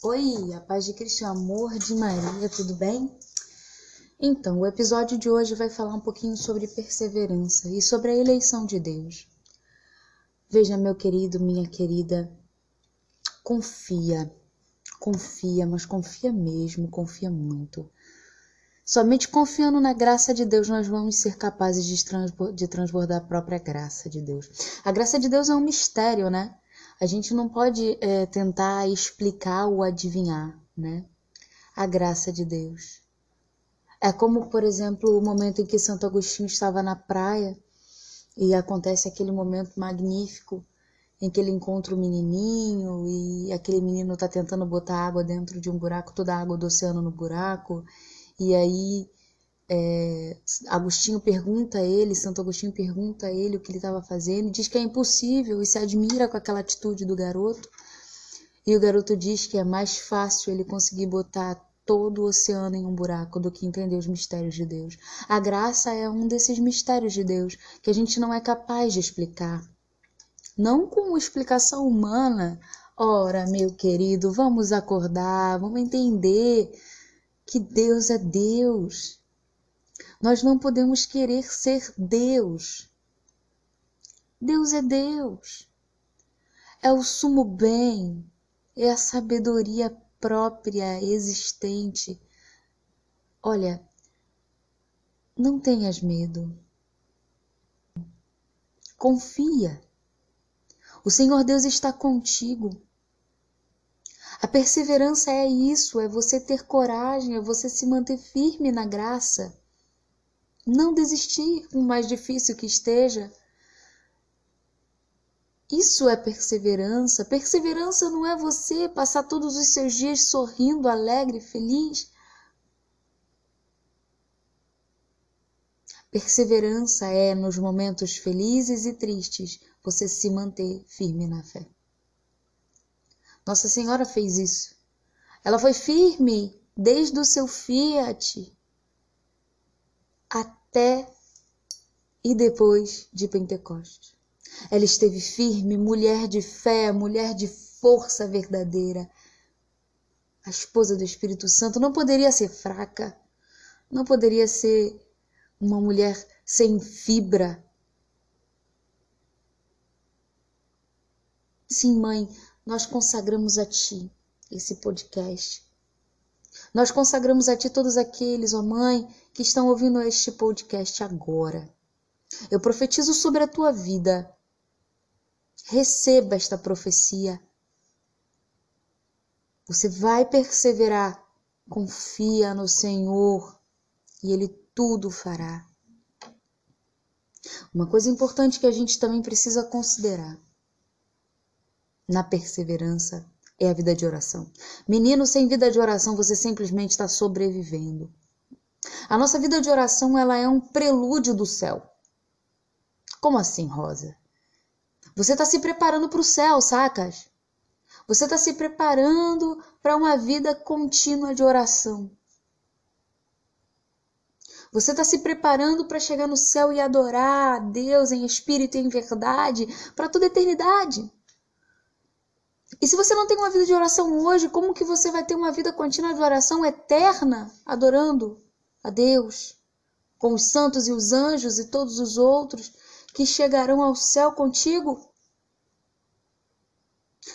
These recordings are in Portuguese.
Oi, a paz de Cristo, amor de Maria, tudo bem? Então, o episódio de hoje vai falar um pouquinho sobre perseverança e sobre a eleição de Deus. Veja, meu querido, minha querida, confia, confia, mas confia mesmo, confia muito. Somente confiando na graça de Deus nós vamos ser capazes de transbordar a própria graça de Deus. A graça de Deus é um mistério, né? A gente não pode é, tentar explicar ou adivinhar, né? A graça de Deus. É como, por exemplo, o momento em que Santo Agostinho estava na praia e acontece aquele momento magnífico em que ele encontra o menininho e aquele menino está tentando botar água dentro de um buraco, toda a água do oceano no buraco, e aí é, Agostinho pergunta a ele, Santo Agostinho pergunta a ele o que ele estava fazendo, diz que é impossível e se admira com aquela atitude do garoto. E o garoto diz que é mais fácil ele conseguir botar todo o oceano em um buraco do que entender os mistérios de Deus. A graça é um desses mistérios de Deus que a gente não é capaz de explicar. Não com explicação humana. Ora, meu querido, vamos acordar, vamos entender que Deus é Deus nós não podemos querer ser Deus. Deus é Deus. É o sumo bem, é a sabedoria própria existente. Olha, não tenhas medo. Confia. O Senhor Deus está contigo. A perseverança é isso, é você ter coragem, é você se manter firme na graça. Não desistir, por mais difícil que esteja. Isso é perseverança. Perseverança não é você passar todos os seus dias sorrindo, alegre, feliz. Perseverança é, nos momentos felizes e tristes, você se manter firme na fé. Nossa Senhora fez isso. Ela foi firme desde o seu fiat até e depois de Pentecostes. Ela esteve firme, mulher de fé, mulher de força verdadeira. A esposa do Espírito Santo não poderia ser fraca, não poderia ser uma mulher sem fibra. Sim, mãe, nós consagramos a Ti esse podcast. Nós consagramos a Ti todos aqueles, ó Mãe, que estão ouvindo este podcast agora. Eu profetizo sobre a tua vida. Receba esta profecia. Você vai perseverar. Confia no Senhor e Ele tudo fará. Uma coisa importante que a gente também precisa considerar na perseverança é a vida de oração. Menino, sem vida de oração, você simplesmente está sobrevivendo. A nossa vida de oração ela é um prelúdio do céu. Como assim, Rosa? Você está se preparando para o céu, sacas? Você está se preparando para uma vida contínua de oração. Você está se preparando para chegar no céu e adorar a Deus em espírito e em verdade para toda a eternidade. E se você não tem uma vida de oração hoje, como que você vai ter uma vida contínua de oração eterna, adorando a Deus, com os santos e os anjos e todos os outros que chegarão ao céu contigo?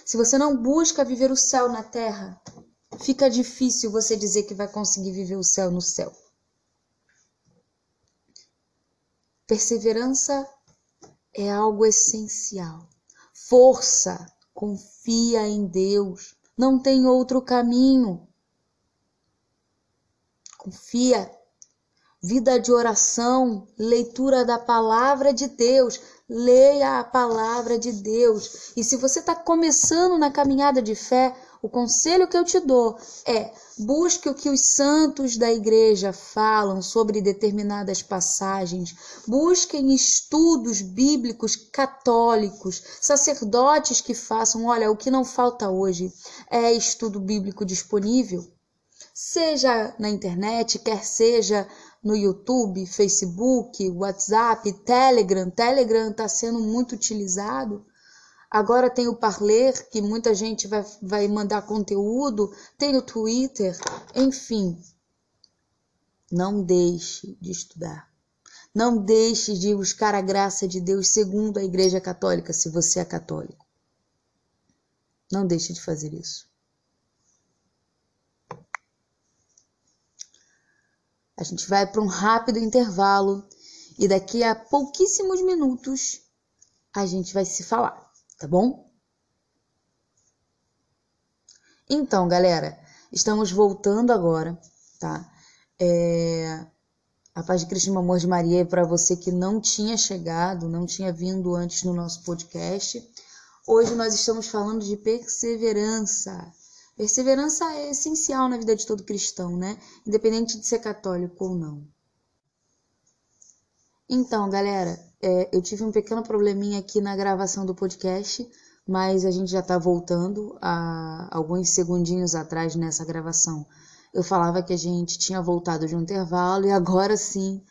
Se você não busca viver o céu na terra, fica difícil você dizer que vai conseguir viver o céu no céu. Perseverança é algo essencial. Força, confia em Deus. Não tem outro caminho. Confia. Vida de oração, leitura da palavra de Deus. Leia a palavra de Deus. E se você está começando na caminhada de fé, o conselho que eu te dou é: busque o que os santos da igreja falam sobre determinadas passagens, busquem estudos bíblicos católicos, sacerdotes que façam. Olha, o que não falta hoje é estudo bíblico disponível seja na internet, quer seja no YouTube, Facebook, WhatsApp, Telegram. Telegram está sendo muito utilizado. Agora tem o Parler, que muita gente vai, vai mandar conteúdo, tem o Twitter, enfim. Não deixe de estudar. Não deixe de buscar a graça de Deus segundo a Igreja Católica, se você é católico. Não deixe de fazer isso. A gente vai para um rápido intervalo e daqui a pouquíssimos minutos a gente vai se falar, tá bom? Então, galera, estamos voltando agora, tá? É... A paz de Cristo e o amor de Maria é para você que não tinha chegado, não tinha vindo antes no nosso podcast. Hoje nós estamos falando de perseverança. Perseverança é essencial na vida de todo cristão, né? Independente de ser católico ou não. Então, galera, é, eu tive um pequeno probleminha aqui na gravação do podcast, mas a gente já tá voltando a alguns segundinhos atrás nessa gravação. Eu falava que a gente tinha voltado de um intervalo e agora sim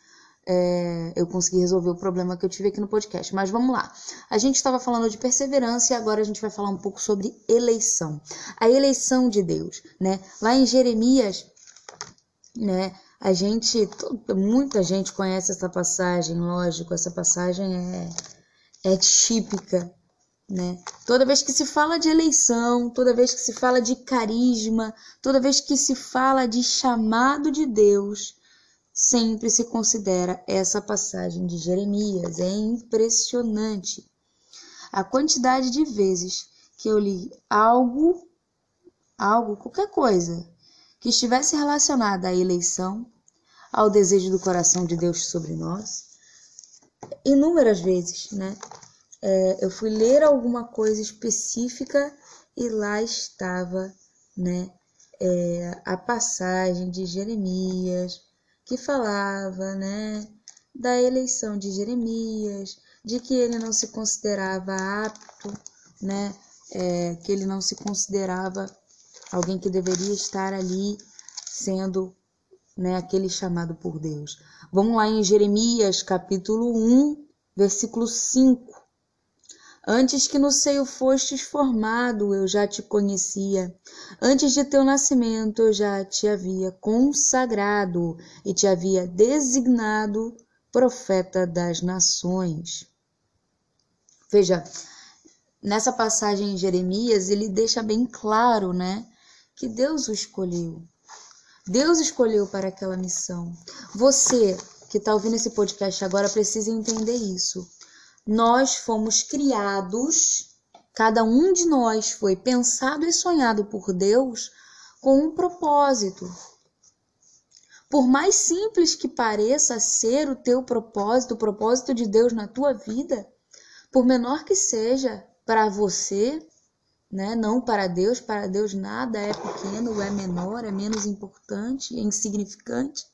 é, eu consegui resolver o problema que eu tive aqui no podcast. Mas vamos lá. A gente estava falando de perseverança e agora a gente vai falar um pouco sobre eleição. A eleição de Deus, né? Lá em Jeremias, né? A gente, muita gente conhece essa passagem, lógico, essa passagem é, é típica, né? Toda vez que se fala de eleição, toda vez que se fala de carisma, toda vez que se fala de chamado de Deus, sempre se considera essa passagem de Jeremias. É impressionante a quantidade de vezes que eu li algo, algo, qualquer coisa que estivesse relacionada à eleição, ao desejo do coração de Deus sobre nós. Inúmeras vezes, né? É, eu fui ler alguma coisa específica e lá estava, né? É, a passagem de Jeremias, que falava, né, da eleição de Jeremias, de que ele não se considerava apto, né, é, que ele não se considerava alguém que deveria estar ali sendo né, aquele chamado por Deus. Vamos lá em Jeremias capítulo 1, versículo 5. Antes que no seio fostes formado, eu já te conhecia. Antes de teu nascimento, eu já te havia consagrado e te havia designado profeta das nações. Veja, nessa passagem em Jeremias, ele deixa bem claro, né, que Deus o escolheu. Deus escolheu para aquela missão. Você que está ouvindo esse podcast agora precisa entender isso nós fomos criados, cada um de nós foi pensado e sonhado por Deus com um propósito. Por mais simples que pareça ser o teu propósito, o propósito de Deus na tua vida, por menor que seja para você, né? Não para Deus, para Deus nada é pequeno, é menor, é menos importante, é insignificante.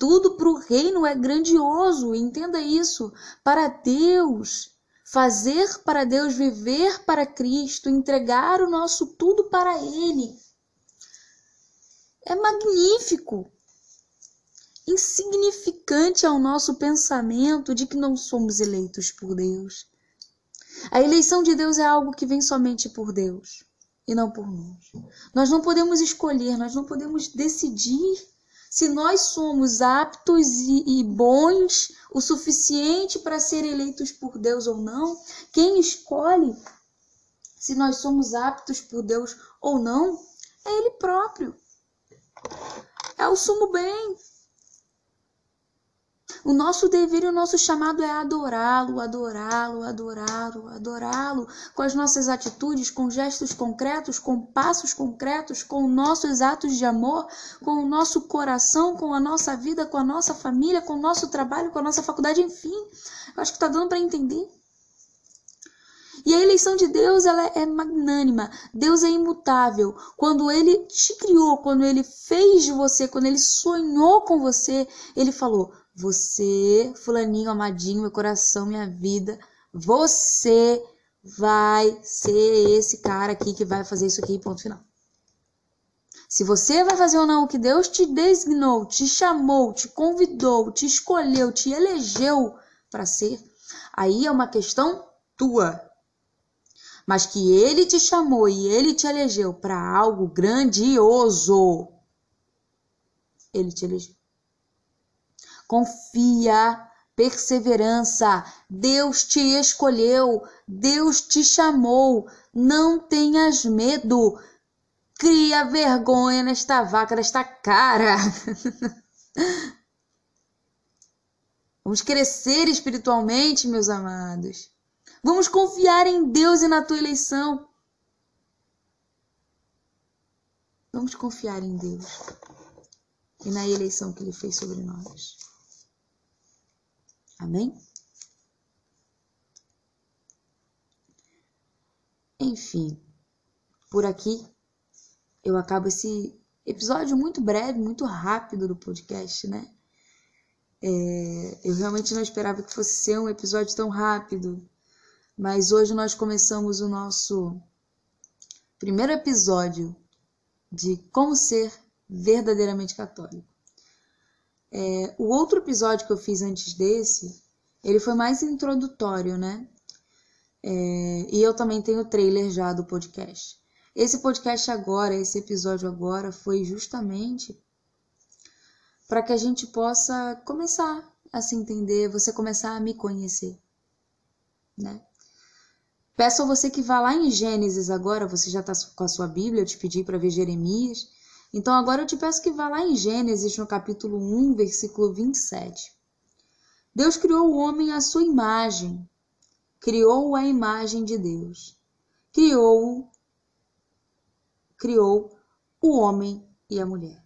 Tudo para o reino é grandioso, entenda isso. Para Deus, fazer para Deus, viver para Cristo, entregar o nosso tudo para Ele. É magnífico. Insignificante ao nosso pensamento de que não somos eleitos por Deus. A eleição de Deus é algo que vem somente por Deus e não por nós. Nós não podemos escolher, nós não podemos decidir se nós somos aptos e, e bons o suficiente para ser eleitos por Deus ou não, quem escolhe se nós somos aptos por Deus ou não é Ele próprio. É o sumo bem. O nosso dever e o nosso chamado é adorá-lo, adorá-lo, adorá-lo, adorá-lo, com as nossas atitudes, com gestos concretos, com passos concretos, com nossos atos de amor, com o nosso coração, com a nossa vida, com a nossa família, com o nosso trabalho, com a nossa faculdade, enfim. Eu acho que está dando para entender. E a eleição de Deus ela é magnânima. Deus é imutável. Quando ele te criou, quando ele fez de você, quando ele sonhou com você, ele falou: você, fulaninho, amadinho, meu coração, minha vida, você vai ser esse cara aqui que vai fazer isso aqui, ponto final. Se você vai fazer ou não o que Deus te designou, te chamou, te convidou, te escolheu, te elegeu para ser, aí é uma questão tua. mas que ele te chamou e ele te elegeu para algo grandioso. Ele te elegeu. Confia, perseverança. Deus te escolheu, Deus te chamou. Não tenhas medo. Cria vergonha nesta vaca, nesta cara. Vamos crescer espiritualmente, meus amados. Vamos confiar em Deus e na tua eleição. Vamos confiar em Deus e na eleição que Ele fez sobre nós. Amém? Enfim, por aqui eu acabo esse episódio muito breve, muito rápido do podcast, né? É, eu realmente não esperava que fosse ser um episódio tão rápido, mas hoje nós começamos o nosso primeiro episódio de como ser verdadeiramente católico. É, o outro episódio que eu fiz antes desse, ele foi mais introdutório, né? É, e eu também tenho o trailer já do podcast. Esse podcast agora, esse episódio agora, foi justamente para que a gente possa começar a se entender, você começar a me conhecer, né? Peço a você que vá lá em Gênesis agora, você já está com a sua Bíblia, eu te pedi para ver Jeremias. Então agora eu te peço que vá lá em Gênesis, no capítulo 1, versículo 27. Deus criou o homem à sua imagem, criou a imagem de Deus. Criou criou o homem e a mulher.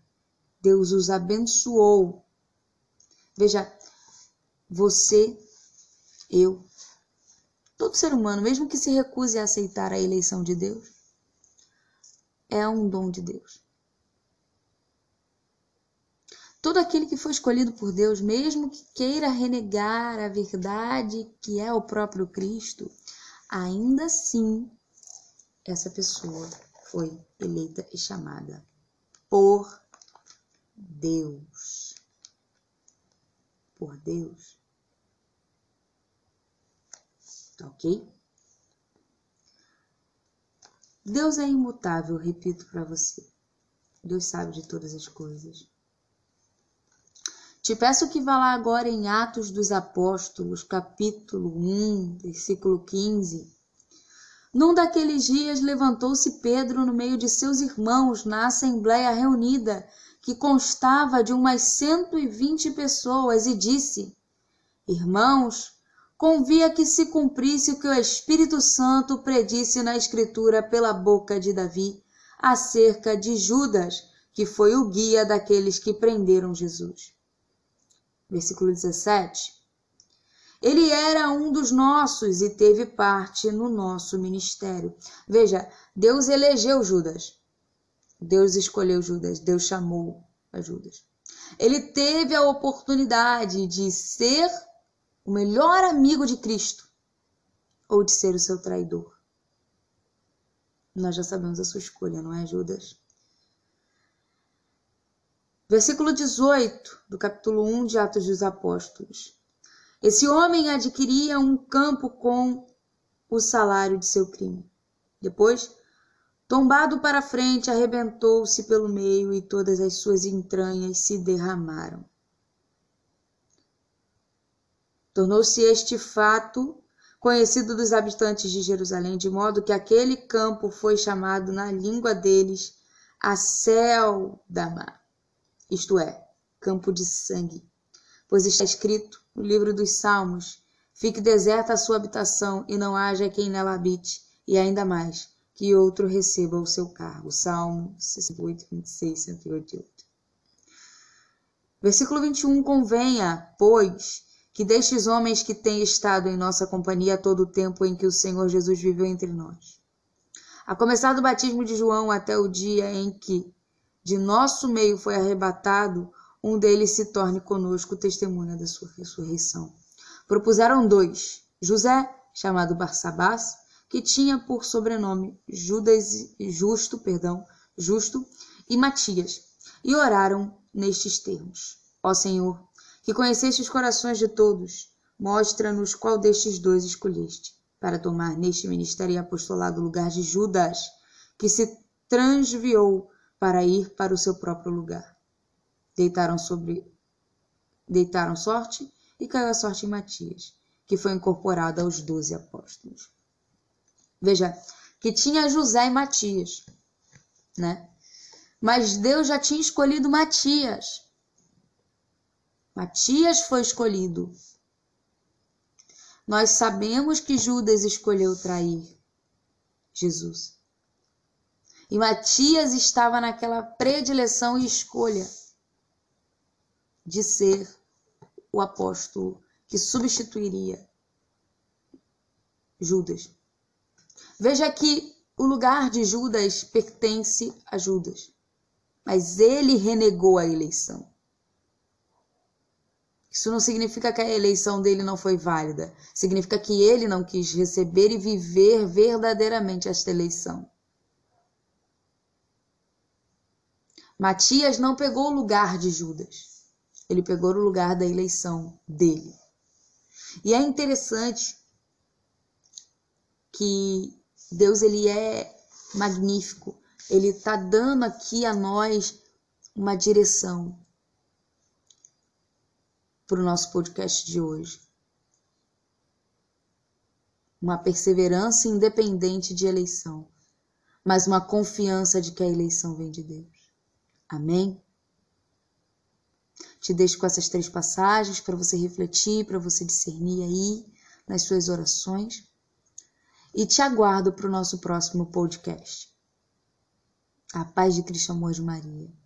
Deus os abençoou. Veja, você, eu, todo ser humano, mesmo que se recuse a aceitar a eleição de Deus, é um dom de Deus. Todo aquele que foi escolhido por Deus, mesmo que queira renegar a verdade que é o próprio Cristo, ainda assim essa pessoa foi eleita e chamada por Deus. Por Deus. Tá ok? Deus é imutável, repito para você. Deus sabe de todas as coisas. Te peço que vá lá agora em Atos dos Apóstolos, capítulo 1, versículo 15. Num daqueles dias levantou-se Pedro no meio de seus irmãos na assembléia reunida que constava de umas cento e vinte pessoas, e disse: Irmãos, convia que se cumprisse o que o Espírito Santo predisse na Escritura pela boca de Davi acerca de Judas, que foi o guia daqueles que prenderam Jesus. Versículo 17. Ele era um dos nossos e teve parte no nosso ministério. Veja, Deus elegeu Judas. Deus escolheu Judas, Deus chamou a Judas. Ele teve a oportunidade de ser o melhor amigo de Cristo ou de ser o seu traidor. Nós já sabemos a sua escolha, não é, Judas? Versículo 18 do capítulo 1 de Atos dos Apóstolos. Esse homem adquiria um campo com o salário de seu crime. Depois, Tombado para frente, arrebentou-se pelo meio e todas as suas entranhas se derramaram. Tornou-se este fato conhecido dos habitantes de Jerusalém, de modo que aquele campo foi chamado na língua deles a Céldama, isto é, campo de sangue. Pois está escrito no livro dos Salmos: Fique deserta a sua habitação e não haja quem nela habite, e ainda mais que outro receba o seu cargo. Salmo 68, 26, 188. Versículo 21. Convenha, pois, que destes homens que têm estado em nossa companhia todo o tempo em que o Senhor Jesus viveu entre nós, a começar do batismo de João até o dia em que de nosso meio foi arrebatado, um deles se torne conosco testemunha da sua ressurreição. Propuseram dois, José, chamado Barsabás, que tinha por sobrenome Judas Justo, perdão, Justo e Matias, e oraram nestes termos: Ó Senhor, que conheceste os corações de todos, mostra-nos qual destes dois escolheste, para tomar neste ministério e apostolado o lugar de Judas, que se transviou para ir para o seu próprio lugar. Deitaram sobre deitaram sorte e caiu a sorte em Matias, que foi incorporado aos doze apóstolos. Veja que tinha José e Matias, né? Mas Deus já tinha escolhido Matias. Matias foi escolhido. Nós sabemos que Judas escolheu trair Jesus. E Matias estava naquela predileção e escolha de ser o apóstolo que substituiria Judas. Veja que o lugar de Judas pertence a Judas, mas ele renegou a eleição. Isso não significa que a eleição dele não foi válida, significa que ele não quis receber e viver verdadeiramente esta eleição. Matias não pegou o lugar de Judas, ele pegou o lugar da eleição dele. E é interessante que Deus ele é magnífico. Ele está dando aqui a nós uma direção para o nosso podcast de hoje. Uma perseverança independente de eleição, mas uma confiança de que a eleição vem de Deus. Amém? Te deixo com essas três passagens para você refletir, para você discernir aí nas suas orações. E te aguardo para o nosso próximo podcast. A paz de Cristo, amor de Maria.